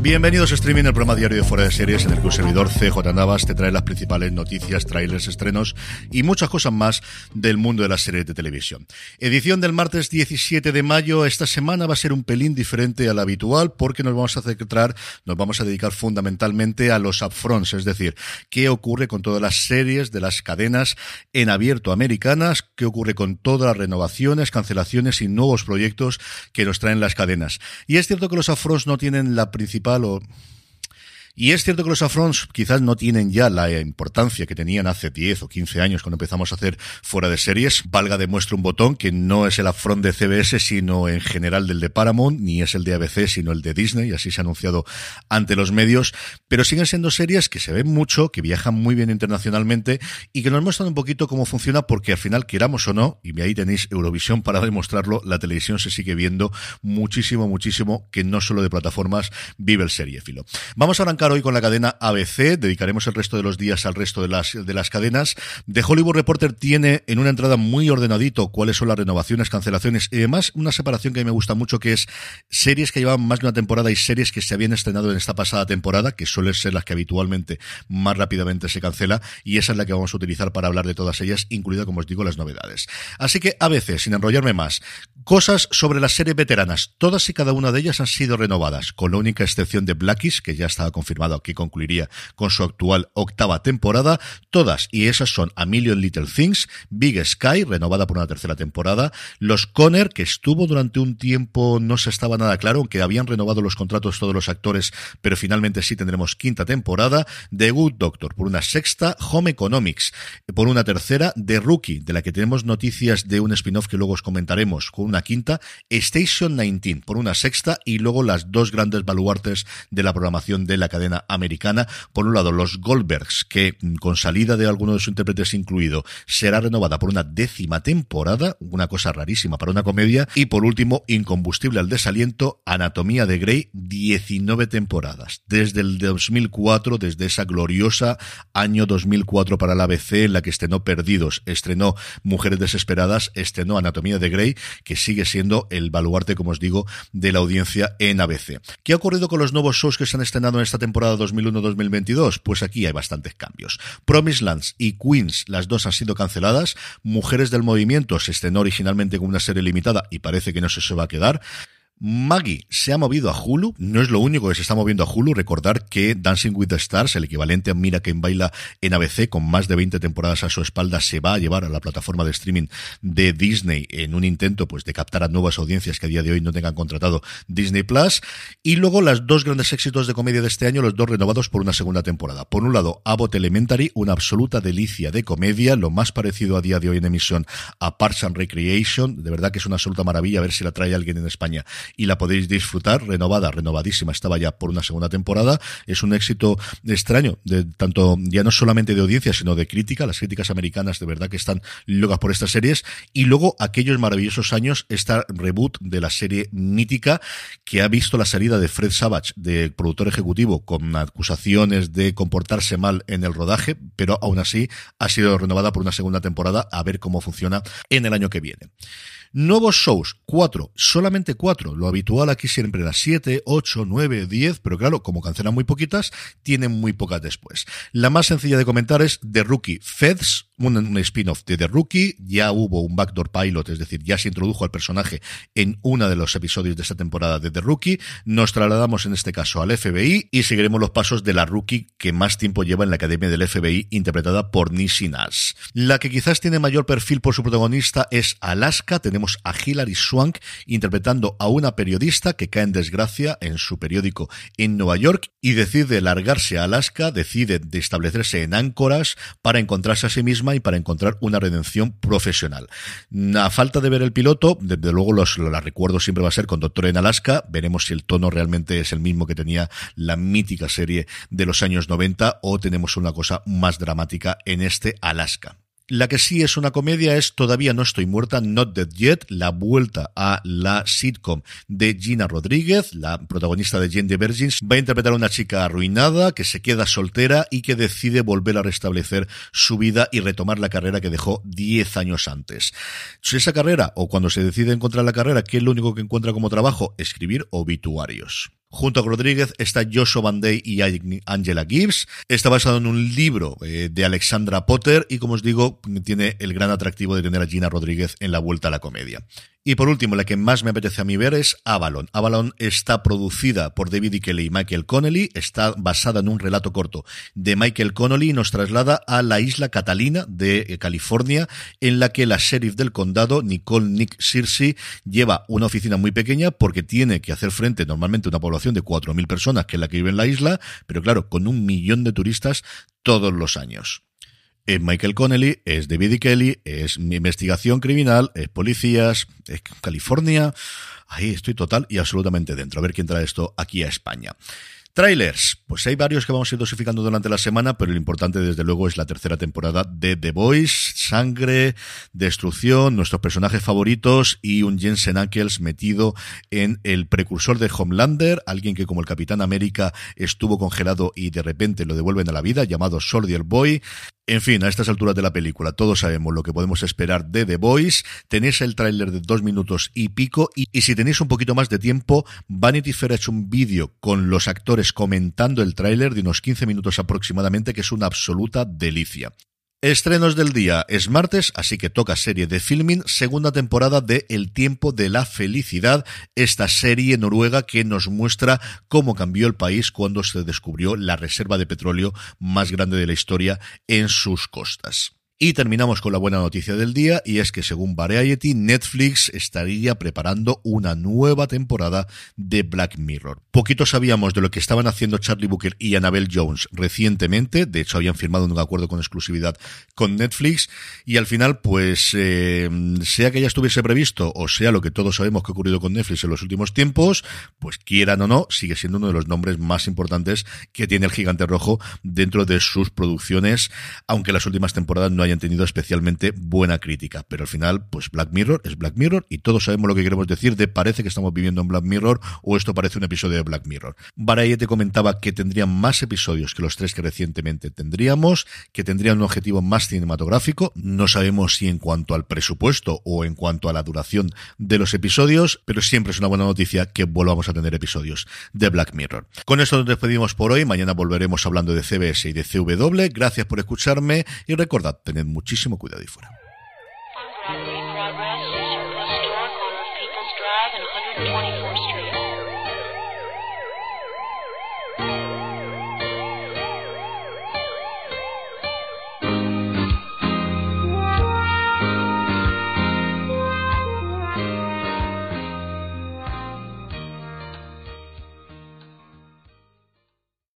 Bienvenidos a Streaming, el programa diario de Fuera de Series, en el que un servidor CJ Navas te trae las principales noticias, trailers, estrenos y muchas cosas más del mundo de las series de televisión. Edición del martes 17 de mayo. Esta semana va a ser un pelín diferente a la habitual porque nos vamos a centrar, nos vamos a dedicar fundamentalmente a los upfronts, es decir, qué ocurre con todas las series de las cadenas en abierto americanas, qué ocurre con todas las renovaciones, cancelaciones y nuevos proyectos que nos traen las cadenas. Y es cierto que los upfronts no tienen la principal o y es cierto que los afrons quizás no tienen ya la importancia que tenían hace 10 o 15 años cuando empezamos a hacer fuera de series. Valga demuestra un botón que no es el afront de CBS, sino en general del de Paramount, ni es el de ABC, sino el de Disney, y así se ha anunciado ante los medios. Pero siguen siendo series que se ven mucho, que viajan muy bien internacionalmente y que nos muestran un poquito cómo funciona, porque al final, queramos o no, y ahí tenéis Eurovisión para demostrarlo, la televisión se sigue viendo muchísimo, muchísimo, que no solo de plataformas vive el seriéfilo. Vamos a arrancar hoy con la cadena ABC. Dedicaremos el resto de los días al resto de las, de las cadenas. The Hollywood Reporter tiene en una entrada muy ordenadito cuáles son las renovaciones, cancelaciones y demás. Una separación que a mí me gusta mucho que es series que llevan más de una temporada y series que se habían estrenado en esta pasada temporada, que suelen ser las que habitualmente más rápidamente se cancela. Y esa es la que vamos a utilizar para hablar de todas ellas, incluida, como os digo, las novedades. Así que ABC, sin enrollarme más, cosas sobre las series veteranas. Todas y cada una de ellas han sido renovadas, con la única excepción de Blackies, que ya estaba confirmado que concluiría con su actual octava temporada. Todas, y esas son A Million Little Things, Big Sky, renovada por una tercera temporada, Los Conner, que estuvo durante un tiempo, no se estaba nada claro, aunque habían renovado los contratos todos los actores, pero finalmente sí tendremos quinta temporada, The Good Doctor por una sexta, Home Economics por una tercera, The Rookie, de la que tenemos noticias de un spin-off que luego os comentaremos con una quinta, Station 19 por una sexta y luego las dos grandes baluartes de la programación de la cadena americana. Por un lado, los Goldbergs, que mm, con salida de alguno de sus intérpretes incluido, será renovada por una décima temporada, una cosa rarísima para una comedia. Y por último, Incombustible al desaliento, Anatomía de Grey, 19 temporadas. Desde el 2004, desde esa gloriosa año 2004 para la ABC, en la que estrenó Perdidos, estrenó Mujeres Desesperadas, estrenó Anatomía de Grey, que sigue siendo el baluarte, como os digo, de la audiencia en ABC. ¿Qué ha ocurrido con los nuevos shows que se han estrenado en esta temporada 2001-2022? Pues aquí hay bastantes cambios. Promise Lands y Queens, las dos han sido canceladas. Mujeres del Movimiento se estrenó originalmente con una serie limitada y parece que no se va a quedar. Maggie se ha movido a Hulu, no es lo único que se está moviendo a Hulu, recordar que Dancing with the Stars, el equivalente a Mira quien baila en ABC, con más de 20 temporadas a su espalda, se va a llevar a la plataforma de streaming de Disney en un intento pues de captar a nuevas audiencias que a día de hoy no tengan contratado Disney Plus, y luego las dos grandes éxitos de comedia de este año, los dos renovados por una segunda temporada. Por un lado, Abbott Elementary, una absoluta delicia de comedia, lo más parecido a día de hoy en emisión a Parks and Recreation, de verdad que es una absoluta maravilla a ver si la trae alguien en España y la podéis disfrutar, renovada, renovadísima, estaba ya por una segunda temporada. Es un éxito extraño, de tanto ya no solamente de audiencia, sino de crítica. Las críticas americanas de verdad que están locas por estas series. Y luego aquellos maravillosos años, esta reboot de la serie mítica que ha visto la salida de Fred Savage, de productor ejecutivo, con acusaciones de comportarse mal en el rodaje, pero aún así ha sido renovada por una segunda temporada a ver cómo funciona en el año que viene. Nuevos shows, cuatro, solamente cuatro. Lo habitual aquí siempre era siete, ocho, nueve, diez, pero claro, como cancelan muy poquitas, tienen muy pocas después. La más sencilla de comentar es The Rookie Feds un, spin-off de The Rookie, ya hubo un backdoor pilot, es decir, ya se introdujo al personaje en uno de los episodios de esta temporada de The Rookie, nos trasladamos en este caso al FBI y seguiremos los pasos de la Rookie que más tiempo lleva en la Academia del FBI, interpretada por Nishi Nash. La que quizás tiene mayor perfil por su protagonista es Alaska, tenemos a Hilary Swank interpretando a una periodista que cae en desgracia en su periódico en Nueva York y decide largarse a Alaska, decide de establecerse en áncoras para encontrarse a sí misma y para encontrar una redención profesional. A falta de ver el piloto, desde luego los, la recuerdo siempre va a ser con Doctor en Alaska, veremos si el tono realmente es el mismo que tenía la mítica serie de los años 90 o tenemos una cosa más dramática en este Alaska. La que sí es una comedia es Todavía no estoy muerta, Not Dead Yet, la vuelta a la sitcom de Gina Rodríguez, la protagonista de Jane the Virgins, va a interpretar a una chica arruinada que se queda soltera y que decide volver a restablecer su vida y retomar la carrera que dejó 10 años antes. Si esa carrera, o cuando se decide encontrar la carrera, ¿qué es lo único que encuentra como trabajo? Escribir obituarios. Junto a Rodríguez está Joshua Van Day y Angela Gibbs. Está basado en un libro eh, de Alexandra Potter y, como os digo, tiene el gran atractivo de tener a Gina Rodríguez en la vuelta a la comedia. Y por último, la que más me apetece a mí ver es Avalon. Avalon está producida por David E. Kelly y Michael Connelly, está basada en un relato corto de Michael Connelly y nos traslada a la isla Catalina de eh, California, en la que la sheriff del condado, Nicole Nick Searcy, lleva una oficina muy pequeña porque tiene que hacer frente normalmente a una población de 4.000 personas, que es la que vive en la isla, pero claro, con un millón de turistas todos los años. Es Michael Connelly, es David e. Kelly, es investigación criminal, es policías, es California. Ahí estoy total y absolutamente dentro. A ver quién trae esto aquí a España. Trailers, pues hay varios que vamos a ir dosificando durante la semana, pero lo importante desde luego es la tercera temporada de The Boys, sangre, destrucción, nuestros personajes favoritos y un Jensen Ackles metido en el precursor de Homelander, alguien que como el Capitán América estuvo congelado y de repente lo devuelven a la vida, llamado Soldier Boy. En fin, a estas alturas de la película todos sabemos lo que podemos esperar de The Boys. Tenéis el tráiler de dos minutos y pico y, y, si tenéis un poquito más de tiempo, Vanity Fair ha hecho un vídeo con los actores comentando el tráiler de unos 15 minutos aproximadamente que es una absoluta delicia. Estrenos del día es martes, así que toca serie de filming, segunda temporada de El tiempo de la felicidad, esta serie noruega que nos muestra cómo cambió el país cuando se descubrió la reserva de petróleo más grande de la historia en sus costas. Y terminamos con la buena noticia del día, y es que según Variety, Netflix estaría preparando una nueva temporada de Black Mirror. Poquito sabíamos de lo que estaban haciendo Charlie Booker y Annabelle Jones recientemente, de hecho habían firmado un acuerdo con exclusividad con Netflix, y al final, pues, eh, sea que ya estuviese previsto, o sea lo que todos sabemos que ha ocurrido con Netflix en los últimos tiempos, pues quieran o no, sigue siendo uno de los nombres más importantes que tiene el gigante rojo dentro de sus producciones, aunque las últimas temporadas no hayan tenido especialmente buena crítica. Pero al final, pues Black Mirror es Black Mirror y todos sabemos lo que queremos decir de parece que estamos viviendo en Black Mirror o esto parece un episodio de Black Mirror. te comentaba que tendrían más episodios que los tres que recientemente tendríamos, que tendrían un objetivo más cinematográfico. No sabemos si en cuanto al presupuesto o en cuanto a la duración de los episodios, pero siempre es una buena noticia que volvamos a tener episodios de Black Mirror. Con esto nos despedimos por hoy. Mañana volveremos hablando de CBS y de CW. Gracias por escucharme y recordad, muchísimo cuidado y fuera.